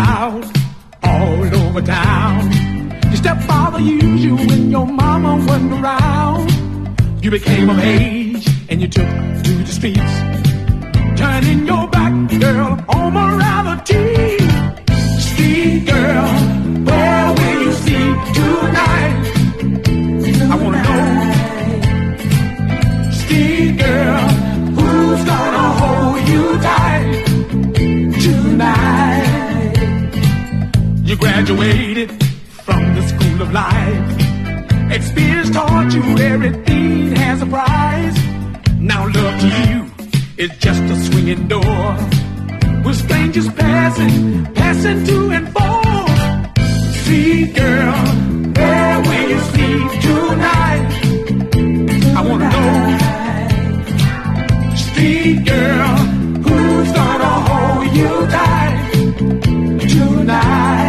out all over town. Your stepfather used you when your mama wasn't around. You became of age and you took to the streets. Turning your back, girl, on morality. Street girl. graduated from the school of life. Experience taught you everything has a price. Now love to you is just a swinging door. With strangers passing, passing to and fro. See, girl, where will you sleep tonight? I wanna know. See, girl, who's gonna hold you tight tonight?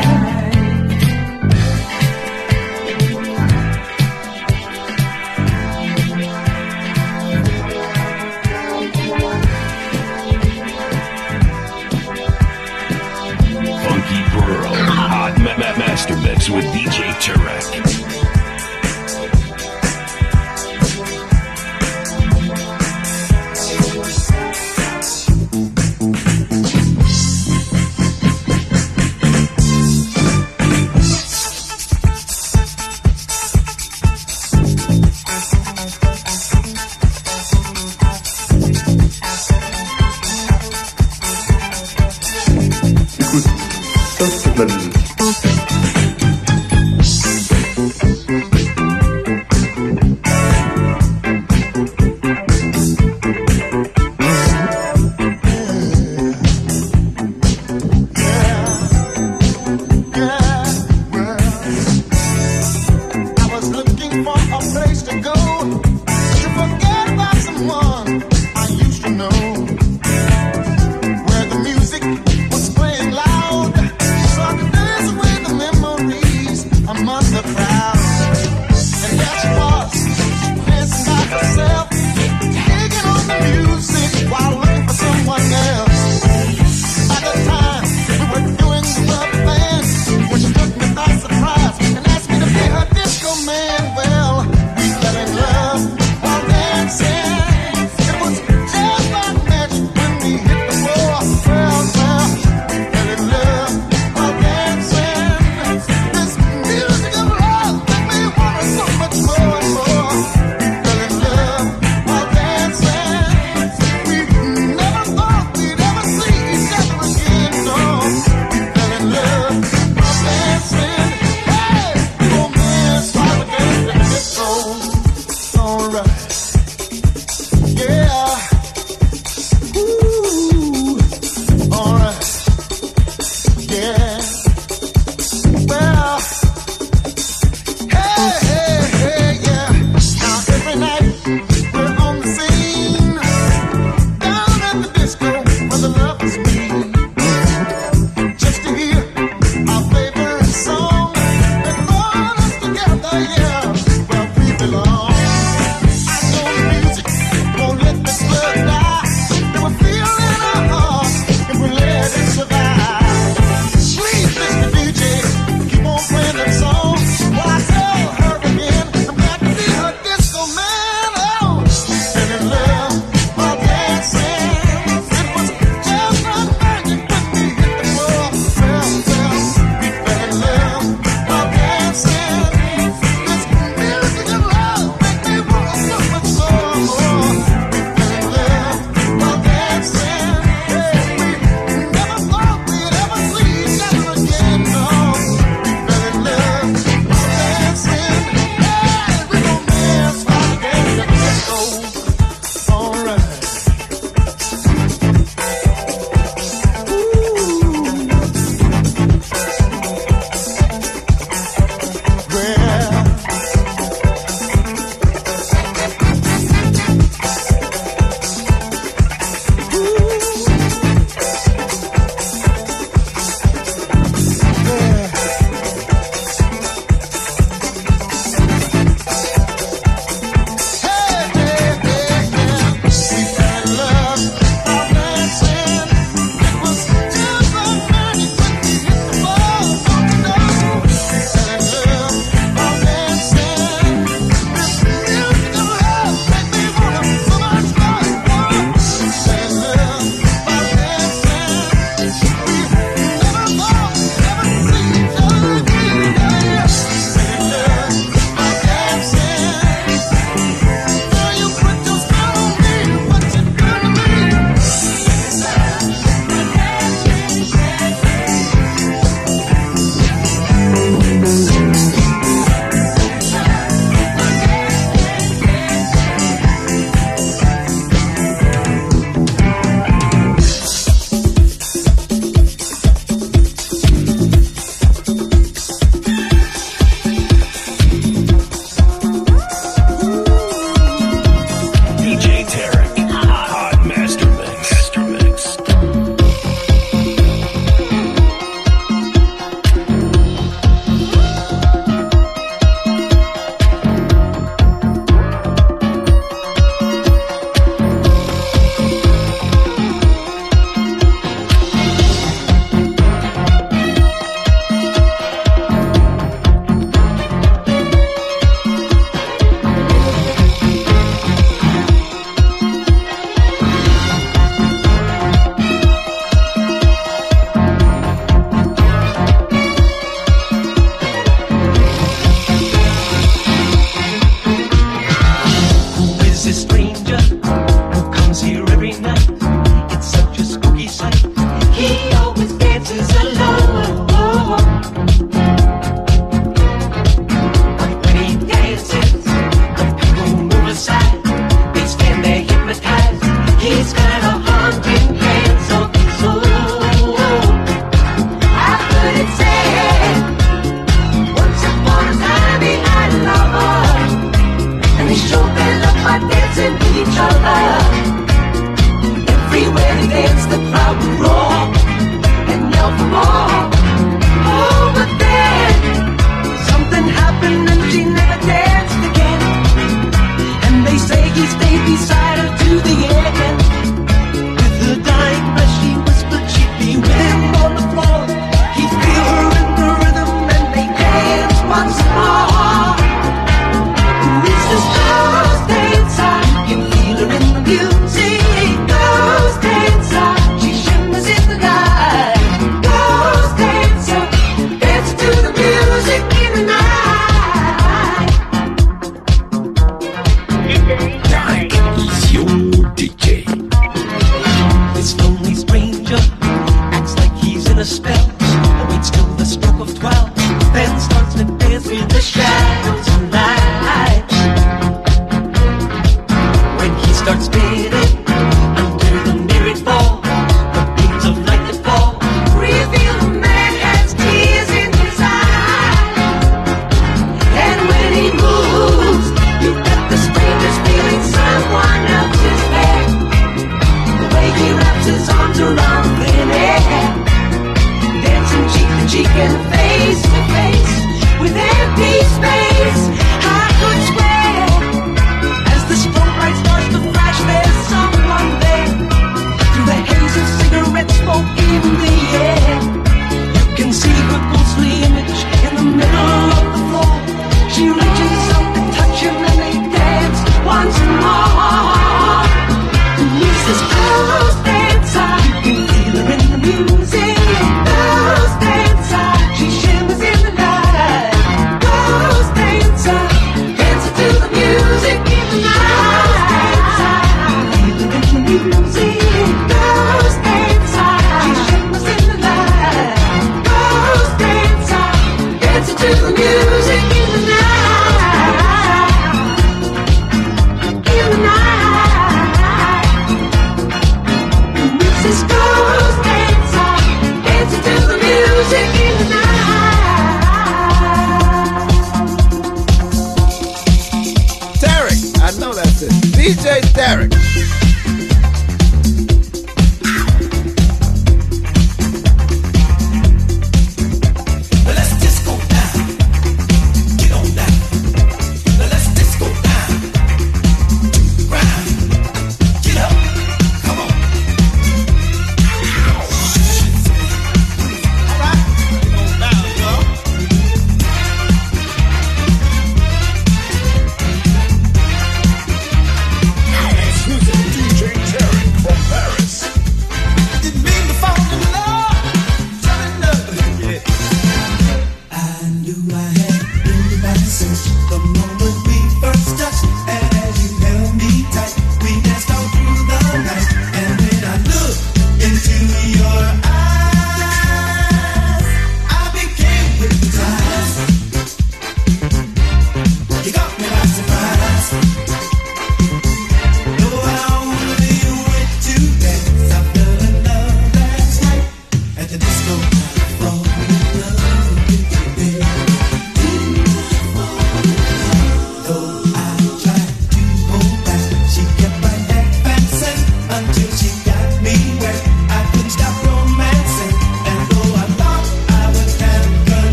with DJ Tarek.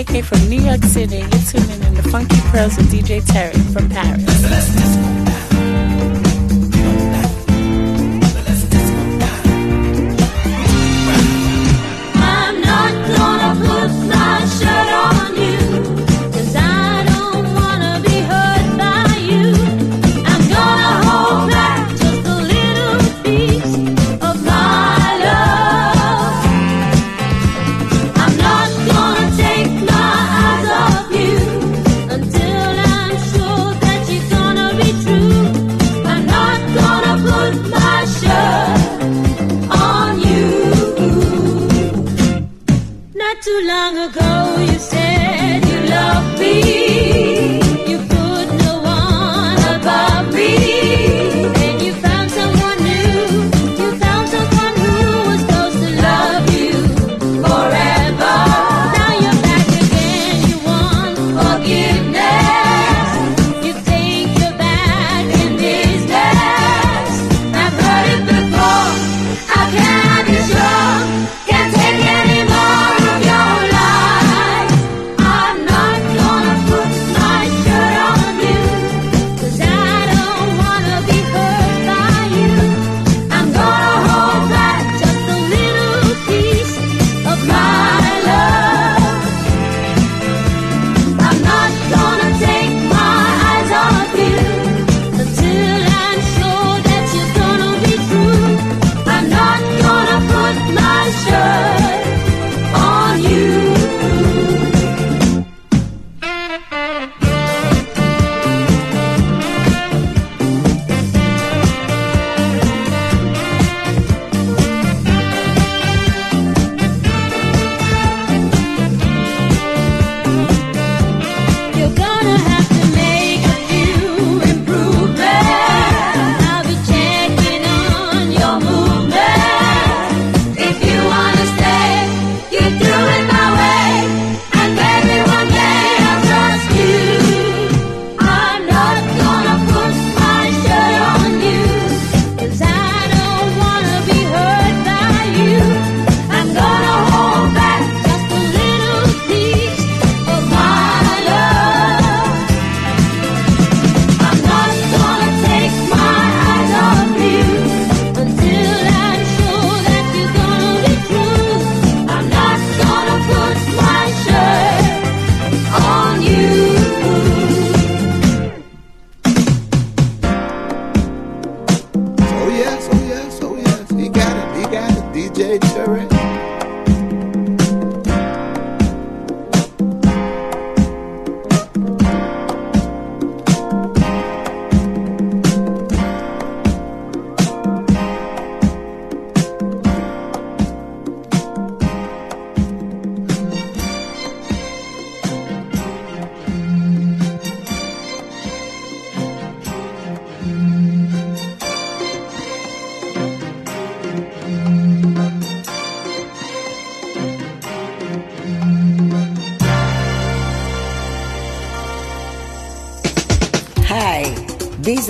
From New York City. You're tuning in to Funky Pearls with DJ Terry from Paris.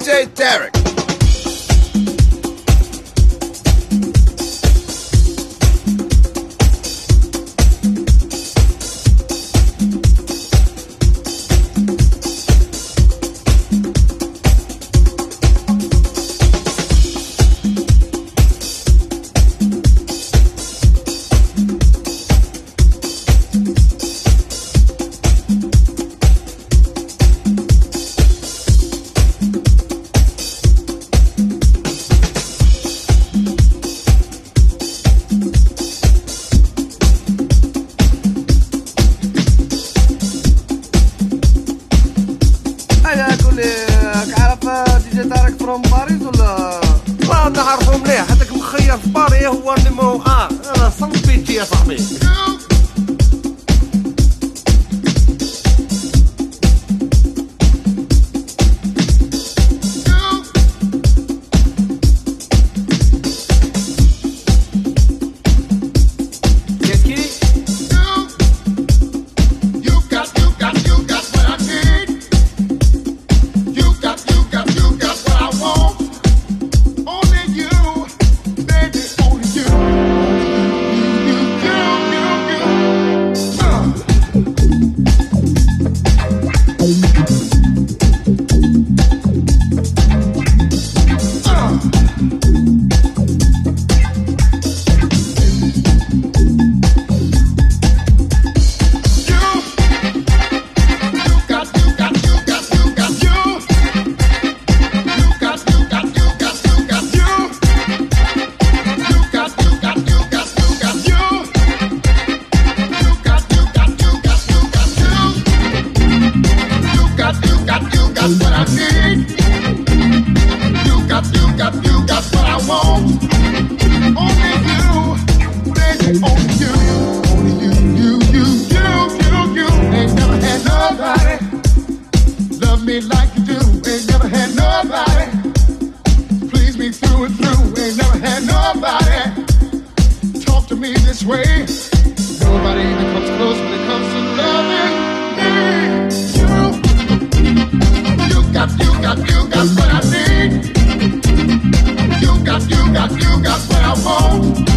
DJ Tarek. Love me like you do, ain't never had nobody. Please me through and through, ain't never had nobody. Talk to me this way. Nobody even comes close got, you got, you got what I need. You got, you got, you got what I want.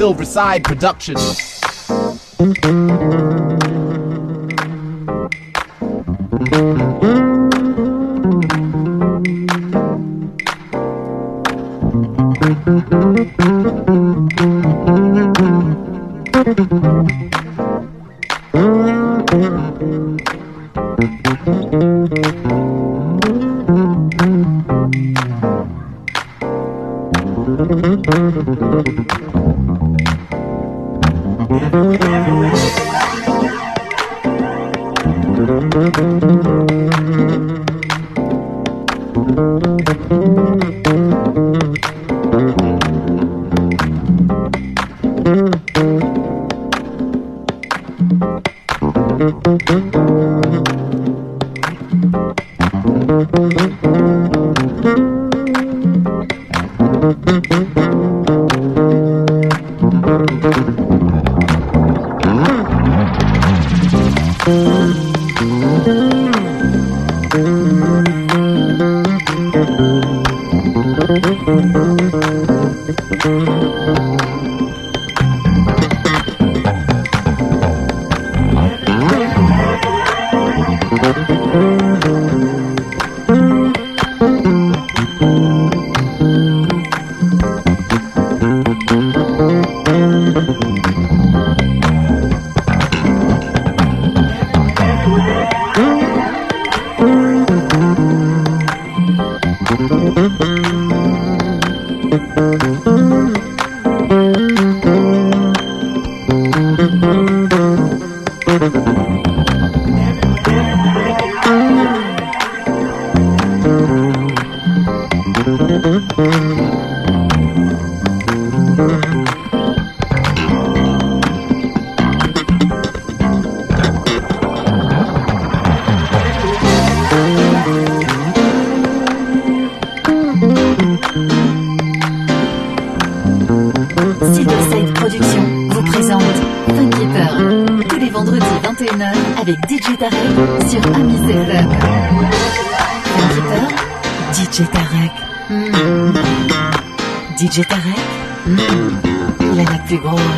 Silverside Productions. Thank you. विजेता है लेना तिगोर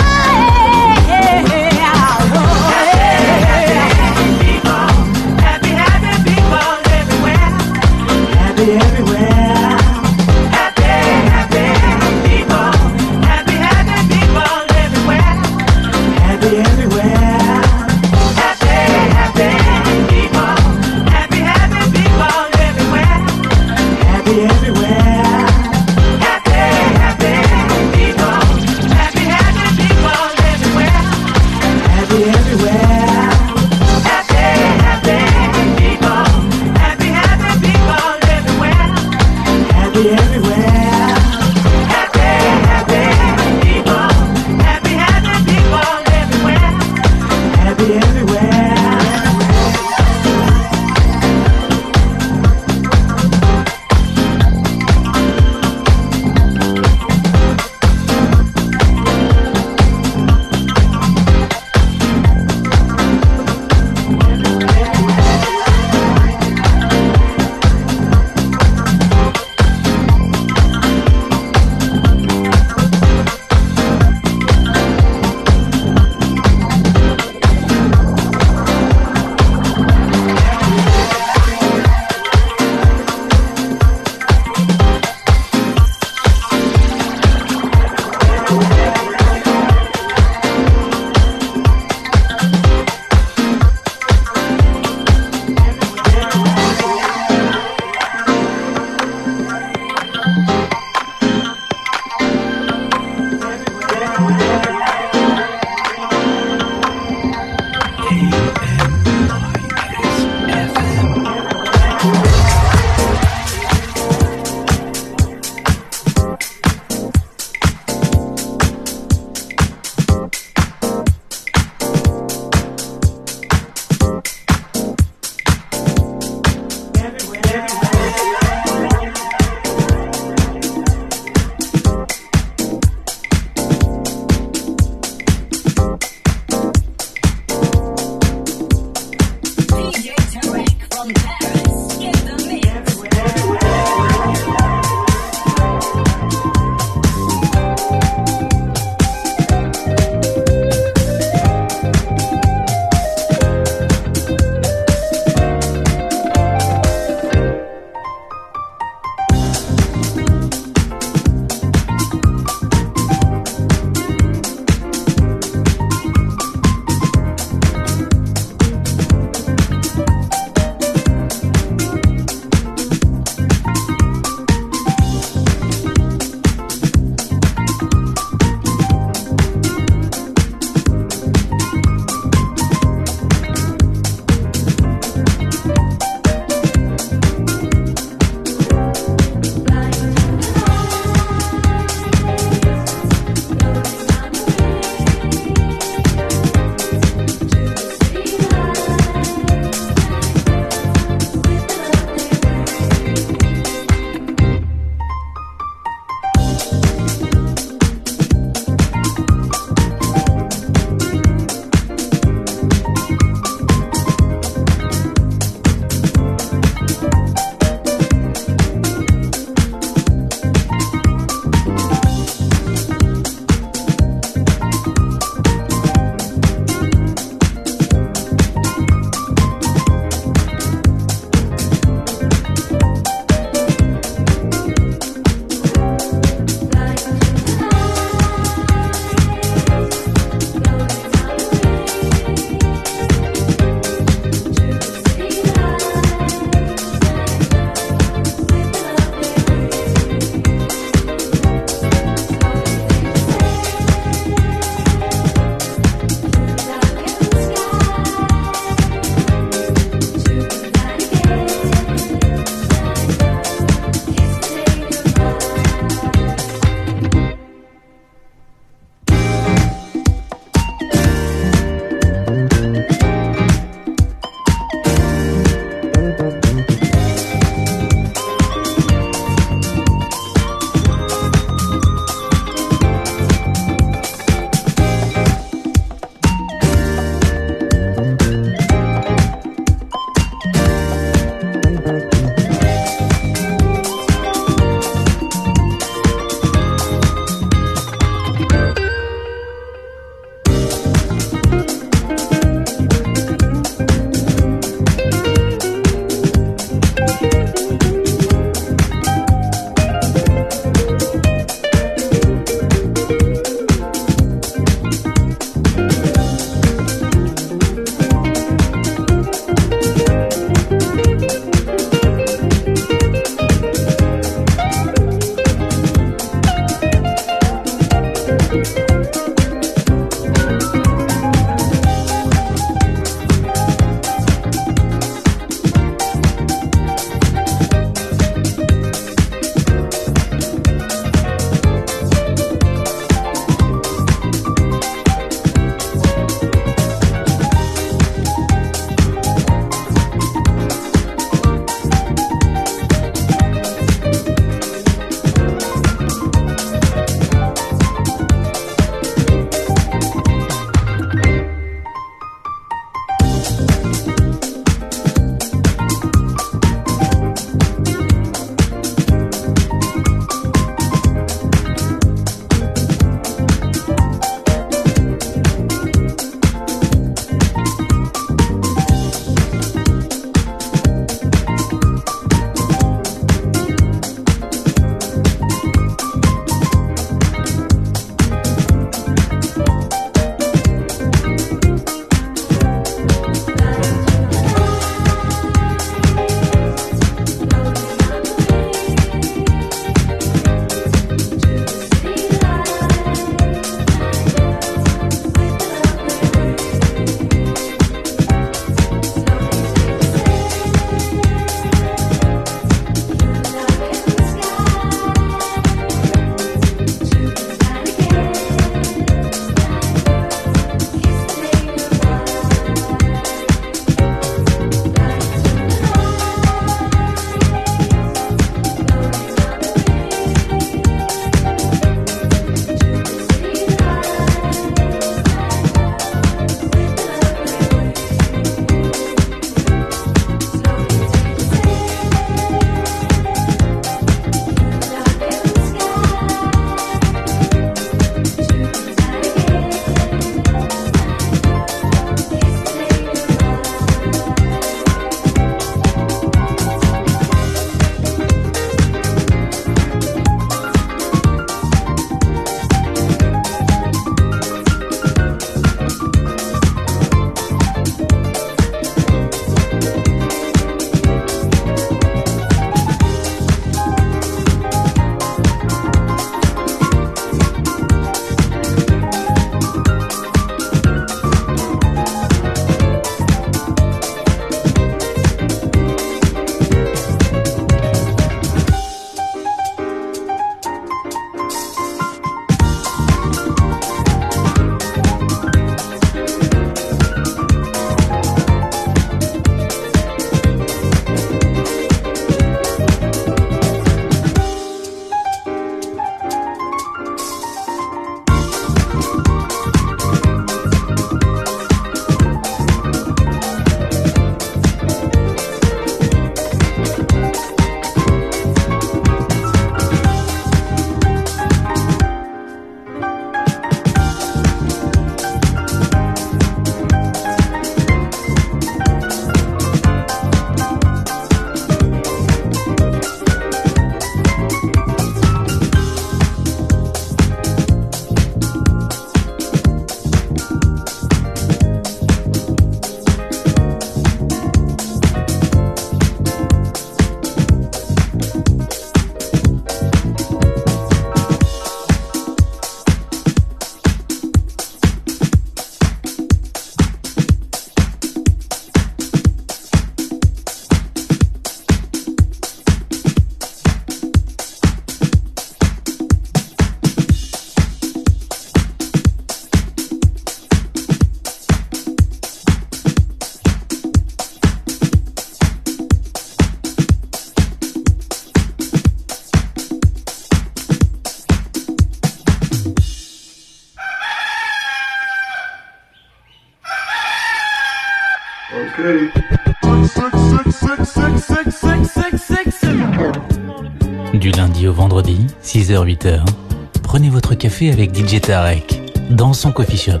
avec DJ Tarek dans son coffee shop.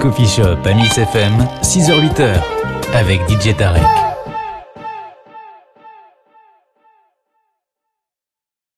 Coffee Shop à Miss FM, 6h-8h avec DJ Tarek.